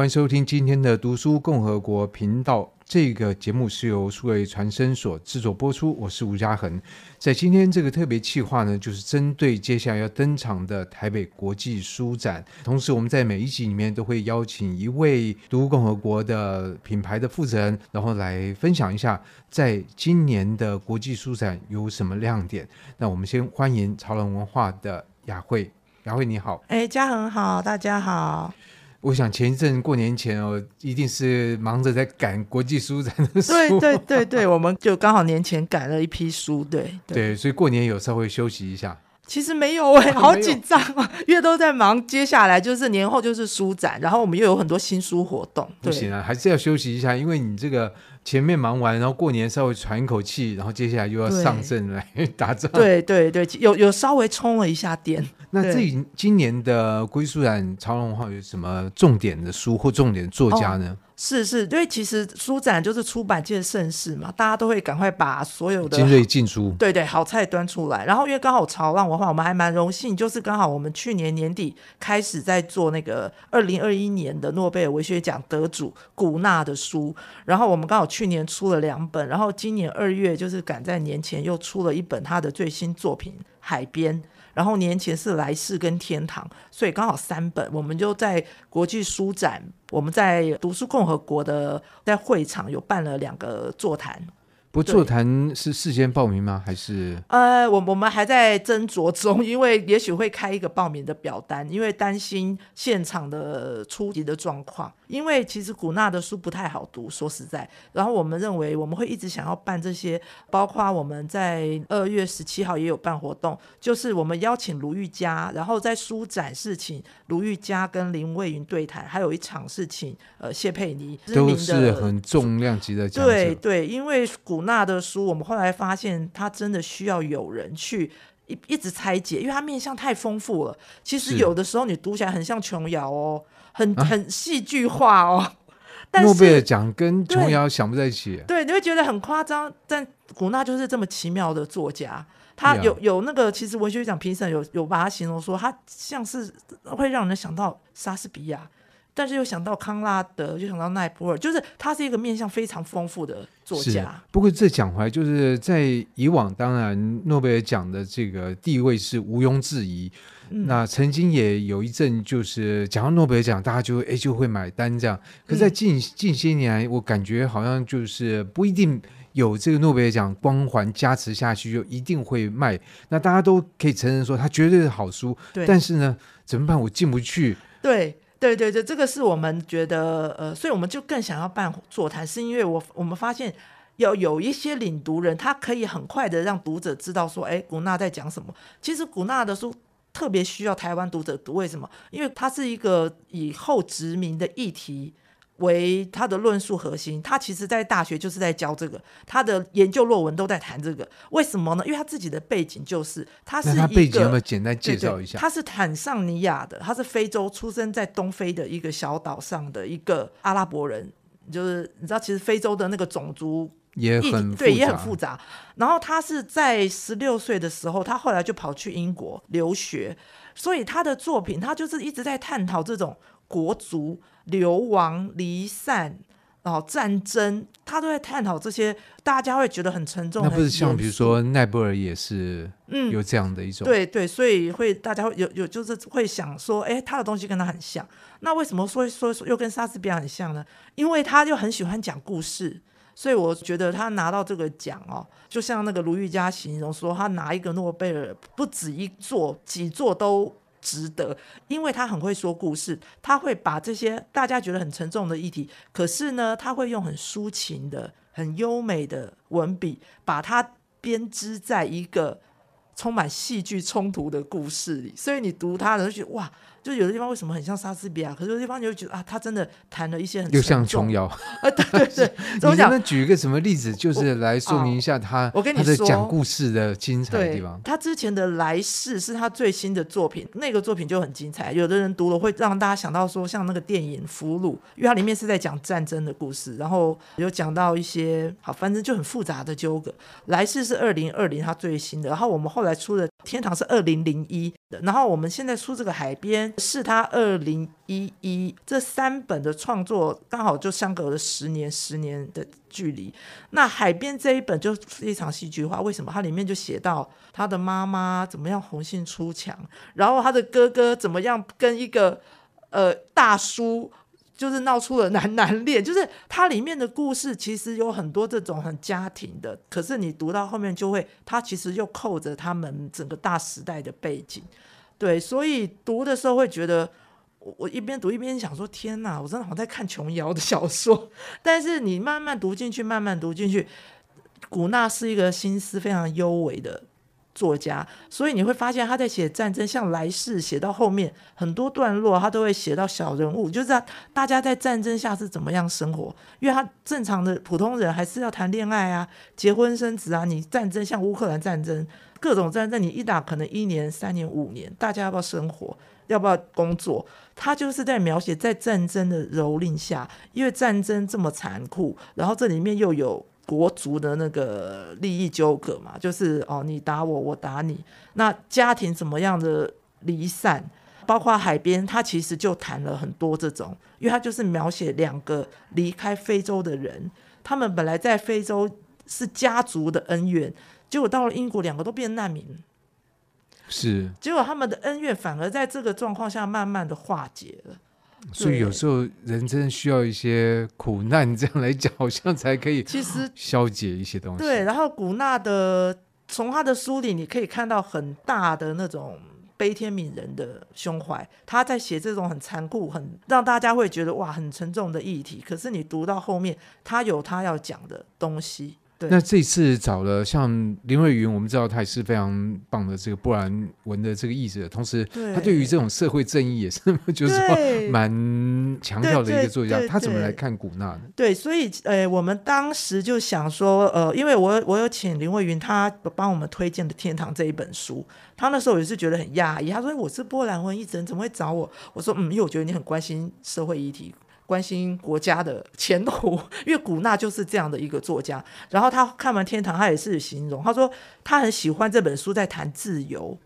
欢迎收听今天的读书共和国频道。这个节目是由数位传声所制作播出。我是吴家恒。在今天这个特别企划呢，就是针对接下来要登场的台北国际书展。同时，我们在每一集里面都会邀请一位读书共和国的品牌的负责人，然后来分享一下在今年的国际书展有什么亮点。那我们先欢迎潮人文化的雅慧。雅慧你好。哎，家恒好，大家好。我想前一阵过年前哦，一定是忙着在赶国际书展的书。对对对对，我们就刚好年前赶了一批书，对对，对，所以过年有稍微休息一下。其实没有哎、欸，好紧张啊，因为都在忙。接下来就是年后就是书展，然后我们又有很多新书活动。对，不行啊，还是要休息一下，因为你这个前面忙完，然后过年稍微喘一口气，然后接下来又要上阵来打仗。对对对，有有稍微充了一下电。那这今年的国际书展潮人文化有什么重点的书或重点作家呢？哦是是，因为其实书展就是出版界的盛事嘛，大家都会赶快把所有的精锐进书，对对，好菜端出来。然后因为刚好潮浪文化，我们还蛮荣幸，就是刚好我们去年年底开始在做那个二零二一年的诺贝尔文学奖得主古纳的书，然后我们刚好去年出了两本，然后今年二月就是赶在年前又出了一本他的最新作品《海边》。然后年前是来世跟天堂，所以刚好三本，我们就在国际书展，我们在读书共和国的在会场有办了两个座谈。不座谈是事先报名吗？还是？呃，我我们还在斟酌中，因为也许会开一个报名的表单，因为担心现场的初级的状况。因为其实古纳的书不太好读，说实在。然后我们认为我们会一直想要办这些，包括我们在二月十七号也有办活动，就是我们邀请卢玉佳，然后在书展是请卢玉佳跟林蔚云对谈，还有一场是请呃谢佩妮，都是很重量级的讲者。对对，因为古。那的书，我们后来发现，他真的需要有人去一一直拆解，因为它面向太丰富了。其实有的时候你读起来很像琼瑶哦，很很戏剧化哦。啊、但是诺贝尔奖跟琼瑶想不在一起，对，你会觉得很夸张。但古娜就是这么奇妙的作家，他有有那个，其实文学奖评审有有把他形容说，他像是会让人想到莎士比亚。但是又想到康拉德，又想到奈波尔，就是他是一个面向非常丰富的作家。不过这讲回来，就是在以往，当然诺贝尔奖的这个地位是毋庸置疑。嗯、那曾经也有一阵，就是讲到诺贝尔奖，大家就哎就会买单这样。可是在近、嗯、近些年来，我感觉好像就是不一定有这个诺贝尔奖光环加持下去，就一定会卖。那大家都可以承认说，它绝对是好书。对。但是呢，怎么办？我进不去。对。对对对，这个是我们觉得呃，所以我们就更想要办座谈，是因为我我们发现有有一些领读人，他可以很快的让读者知道说，哎，古娜在讲什么。其实古娜的书特别需要台湾读者读，为什么？因为它是一个以后殖民的议题。为他的论述核心，他其实在大学就是在教这个，他的研究论文都在谈这个。为什么呢？因为他自己的背景就是他是一个，他背景有没有简单介绍一下？他是坦桑尼亚的，他是非洲出生在东非的一个小岛上的一个阿拉伯人，就是你知道，其实非洲的那个种族也很对，也很复杂。然后他是在十六岁的时候，他后来就跑去英国留学，所以他的作品，他就是一直在探讨这种国族。流亡、离散，然后战争，他都在探讨这些，大家会觉得很沉重。那不是像比如说奈布尔也是，嗯，有这样的一种，嗯、对对，所以会大家会有有就是会想说，哎，他的东西跟他很像。那为什么说说又跟莎士比亚很像呢？因为他就很喜欢讲故事，所以我觉得他拿到这个奖哦，就像那个卢玉嘉形容说，他拿一个诺贝尔不止一座，几座都。值得，因为他很会说故事，他会把这些大家觉得很沉重的议题，可是呢，他会用很抒情的、很优美的文笔，把它编织在一个充满戏剧冲突的故事里，所以你读他的就觉得哇。就有的地方为什么很像莎士比亚？可是有的地方你就觉得啊，他真的谈了一些很又像琼瑶 啊，对对对。你能不能举一个什么例子，就是来说明一下他我跟你说讲故事的精彩的地方？他之前的来世是他最新的作品，那个作品就很精彩。有的人读了会让大家想到说，像那个电影《俘虏》，因为它里面是在讲战争的故事，然后有讲到一些好，反正就很复杂的纠葛。来世是二零二零他最新的，然后我们后来出了天堂是二零零一的，然后我们现在出这个海边是他二零一一，这三本的创作刚好就相隔了十年，十年的距离。那海边这一本就非常戏剧化，为什么？它里面就写到他的妈妈怎么样红杏出墙，然后他的哥哥怎么样跟一个呃大叔。就是闹出了男男恋，就是它里面的故事其实有很多这种很家庭的，可是你读到后面就会，它其实又扣着他们整个大时代的背景，对，所以读的时候会觉得，我我一边读一边想说，天哪，我真的好像在看琼瑶的小说，但是你慢慢读进去，慢慢读进去，古纳是一个心思非常优微的。作家，所以你会发现他在写战争，像来世写到后面很多段落，他都会写到小人物，就是大家在战争下是怎么样生活。因为他正常的普通人还是要谈恋爱啊、结婚生子啊。你战争像乌克兰战争，各种战争你一打可能一年、三年、五年，大家要不要生活，要不要工作？他就是在描写在战争的蹂躏下，因为战争这么残酷，然后这里面又有。国族的那个利益纠葛嘛，就是哦，你打我，我打你。那家庭怎么样的离散，包括海边，他其实就谈了很多这种，因为他就是描写两个离开非洲的人，他们本来在非洲是家族的恩怨，结果到了英国，两个都变难民，是，结果他们的恩怨反而在这个状况下慢慢的化解了。所以有时候人真的需要一些苦难，这样来讲，好像才可以 其实消解一些东西。对，然后古纳的从他的书里，你可以看到很大的那种悲天悯人的胸怀。他在写这种很残酷、很让大家会觉得哇很沉重的议题，可是你读到后面，他有他要讲的东西。那这次找了像林慧云，我们知道他也是非常棒的这个波兰文的这个译者，同时他对于这种社会正义也是 就是说蛮强调的一个作家。他怎么来看古纳呢？对，所以呃，我们当时就想说，呃，因为我我有请林慧云，他帮我们推荐的《天堂》这一本书，他那时候也是觉得很讶异，他说我是波兰文译者，怎么会找我？我说嗯，因为我觉得你很关心社会议题。关心国家的前途，因为古纳就是这样的一个作家。然后他看完《天堂》，他也是形容，他说他很喜欢这本书在谈自由，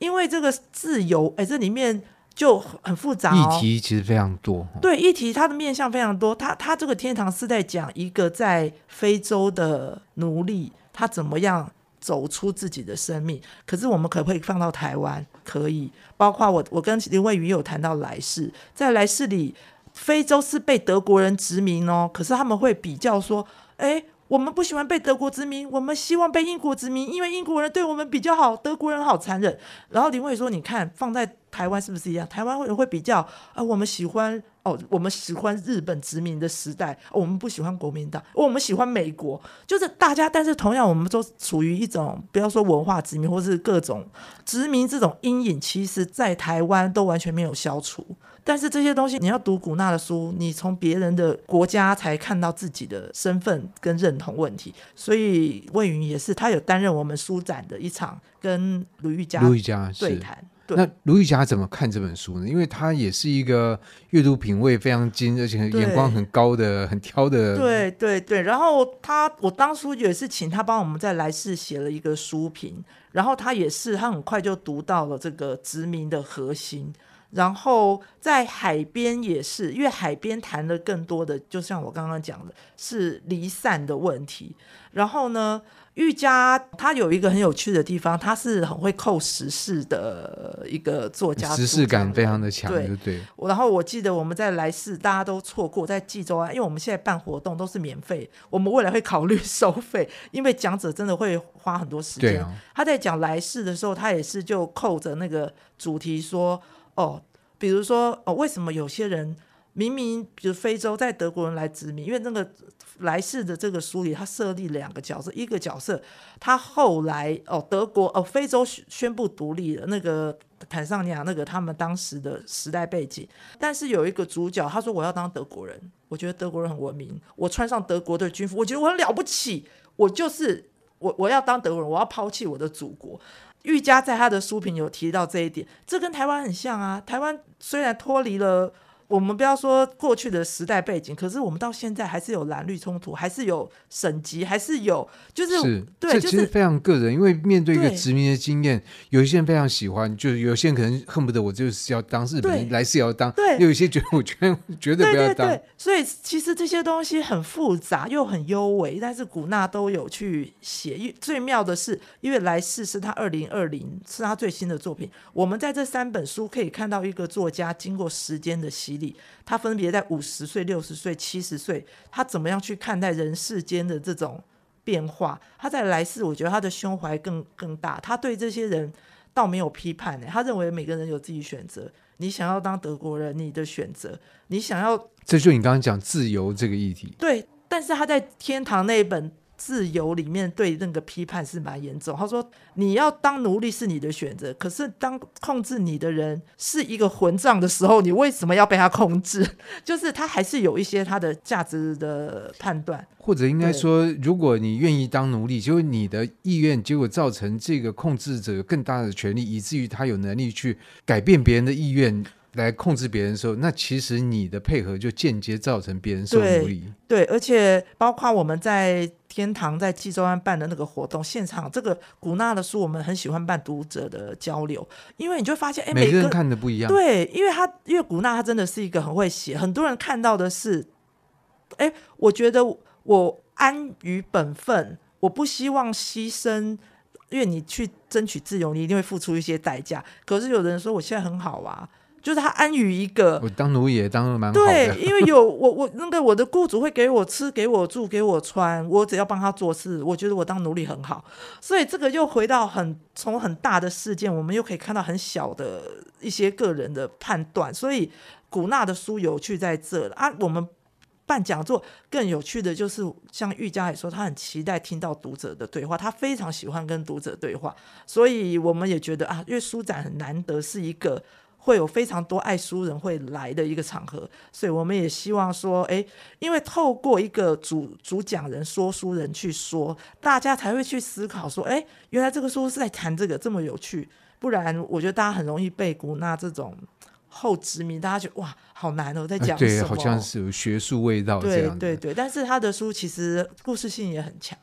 因为这个自由，哎，这里面就很复杂哦，议题其实非常多。对，议题它的面向非常多。他他这个《天堂》是在讲一个在非洲的奴隶，他怎么样走出自己的生命。可是我们可不可以放到台湾？可以。包括我，我跟林慧云有谈到来世，在来世里。非洲是被德国人殖民哦，可是他们会比较说，哎，我们不喜欢被德国殖民，我们希望被英国殖民，因为英国人对我们比较好，德国人好残忍。然后林慧说，你看放在台湾是不是一样？台湾会会比较啊，我们喜欢哦，我们喜欢日本殖民的时代，哦，我们不喜欢国民党，哦，我们喜欢美国，就是大家，但是同样我们都处于一种不要说文化殖民或是各种殖民这种阴影，其实在台湾都完全没有消除。但是这些东西，你要读古纳的书，你从别人的国家才看到自己的身份跟认同问题。所以魏云也是，他有担任我们书展的一场跟卢玉嘉、卢玉嘉对谈。对，那卢玉霞怎么看这本书呢？因为她也是一个阅读品味非常精，而且眼光很高的、很挑的。对对对。然后她，我当初也是请她帮我们在来世写了一个书评，然后她也是，她很快就读到了这个殖民的核心。然后在海边也是，因为海边谈的更多的，就像我刚刚讲的，是离散的问题。然后呢，玉家他有一个很有趣的地方，他是很会扣时事的一个作家，时事感非常的强，对对。然后我记得我们在来世大家都错过，在济州啊，因为我们现在办活动都是免费，我们未来会考虑收费，因为讲者真的会花很多时间。哦、他在讲来世的时候，他也是就扣着那个主题说。哦，比如说哦，为什么有些人明明比如非洲在德国人来殖民，因为那个来世的这个书里，他设立两个角色，一个角色他后来哦，德国哦，非洲宣布独立了，那个坦桑尼亚那个他们当时的时代背景，但是有一个主角，他说我要当德国人，我觉得德国人很文明，我穿上德国的军服，我觉得我很了不起，我就是我我要当德国人，我要抛弃我的祖国。玉嘉在他的书评有提到这一点，这跟台湾很像啊。台湾虽然脱离了我们不要说过去的时代背景，可是我们到现在还是有蓝绿冲突，还是有省级，还是有就是，是对，这其实非常个人，因为面对一个殖民的经验，有一些人非常喜欢，就是有些人可能恨不得我就是要当日本人，来世要当，对，有一些觉得我觉得绝对不要当。对对对，所以其实这些东西很复杂又很优美，但是古纳都有去写。最妙的是，因为来世是他二零二零是他最新的作品，我们在这三本书可以看到一个作家经过时间的洗礼。他分别在五十岁、六十岁、七十岁，他怎么样去看待人世间的这种变化？他在来世，我觉得他的胸怀更更大。他对这些人倒没有批判呢，他认为每个人有自己选择。你想要当德国人，你的选择；你想要，这就你刚刚讲自由这个议题。对，但是他在天堂那一本。自由里面对那个批判是蛮严重。他说：“你要当奴隶是你的选择，可是当控制你的人是一个混账的时候，你为什么要被他控制？就是他还是有一些他的价值的判断，或者应该说，如果你愿意当奴隶，就是你的意愿，结果造成这个控制者有更大的权利，以至于他有能力去改变别人的意愿。”来控制别人的时候，那其实你的配合就间接造成别人受奴役。对，而且包括我们在天堂在济州湾办的那个活动现场，这个古纳的书我们很喜欢办读者的交流，因为你就发现，哎，每个人看的不一样。对，因为他因为古纳他真的是一个很会写，很多人看到的是，哎，我觉得我安于本分，我不希望牺牲，因为你去争取自由，你一定会付出一些代价。可是有的人说，我现在很好啊。就是他安于一个，我当奴役也当的蛮好的。对，因为有 我我那个我的雇主会给我吃，给我住，给我穿，我只要帮他做事，我觉得我当奴隶很好。所以这个又回到很从很大的事件，我们又可以看到很小的一些个人的判断。所以古纳的书有趣在这了啊。我们办讲座更有趣的就是，像玉佳也说，他很期待听到读者的对话，他非常喜欢跟读者对话。所以我们也觉得啊，因为书展很难得是一个。会有非常多爱书人会来的一个场合，所以我们也希望说，哎，因为透过一个主主讲人、说书人去说，大家才会去思考说，哎，原来这个书是在谈这个这么有趣，不然我觉得大家很容易被古纳这种后殖民，大家觉得哇，好难哦，在讲什么？对，好像是有学术味道。对对对，但是他的书其实故事性也很强。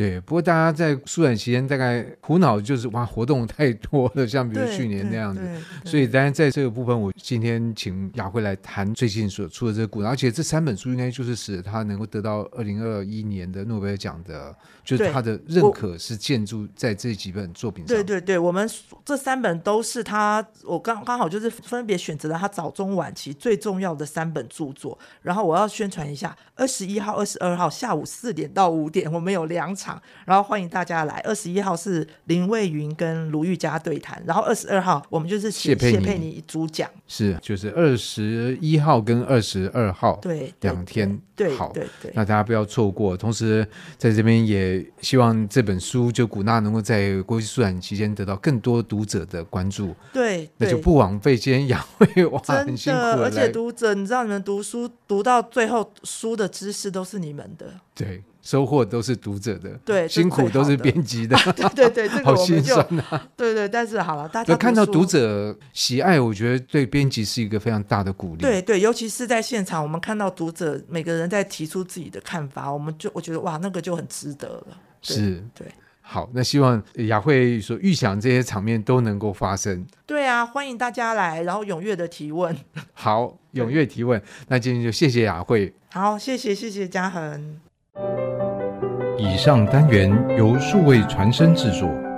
对，不过大家在舒展期间大概苦恼就是哇，活动太多了，像比如去年那样子，所以当然在这个部分，我今天请雅慧来谈最近所出的这个故事，而且这三本书应该就是使得他能够得到二零二一年的诺贝尔奖的，就是他的认可是建筑在这几本作品上。对对对，我们这三本都是他，我刚刚好就是分别选择了他早中晚期最重要的三本著作，然后我要宣传一下，二十一号、二十二号下午四点到五点，我们有两场。然后欢迎大家来。二十一号是林蔚云跟卢玉佳对谈，然后二十二号我们就是谢谢佩妮主讲，是就是二十一号跟二十二号对两天对好对对，那大家不要错过。同时在这边也希望这本书就古纳能够在国际书展期间得到更多读者的关注。对，那就不枉费今天杨慧哇很辛苦，而且读者你知道你们读书读到最后书的知识都是你们的。对。收获都是读者的，对，辛苦都是编辑的，啊，对对对，这 个我们就好心酸啊。对对，但是好了，大家看到读者喜爱，我觉得对编辑是一个非常大的鼓励。对对，尤其是在现场，我们看到读者每个人在提出自己的看法，我们就我觉得哇，那个就很值得了。是，对。好，那希望雅慧所预想这些场面都能够发生。对啊，欢迎大家来，然后踊跃的提问。好，踊跃提问。那今天就谢谢雅慧。好，谢谢谢谢嘉恒。以上单元由数位传声制作。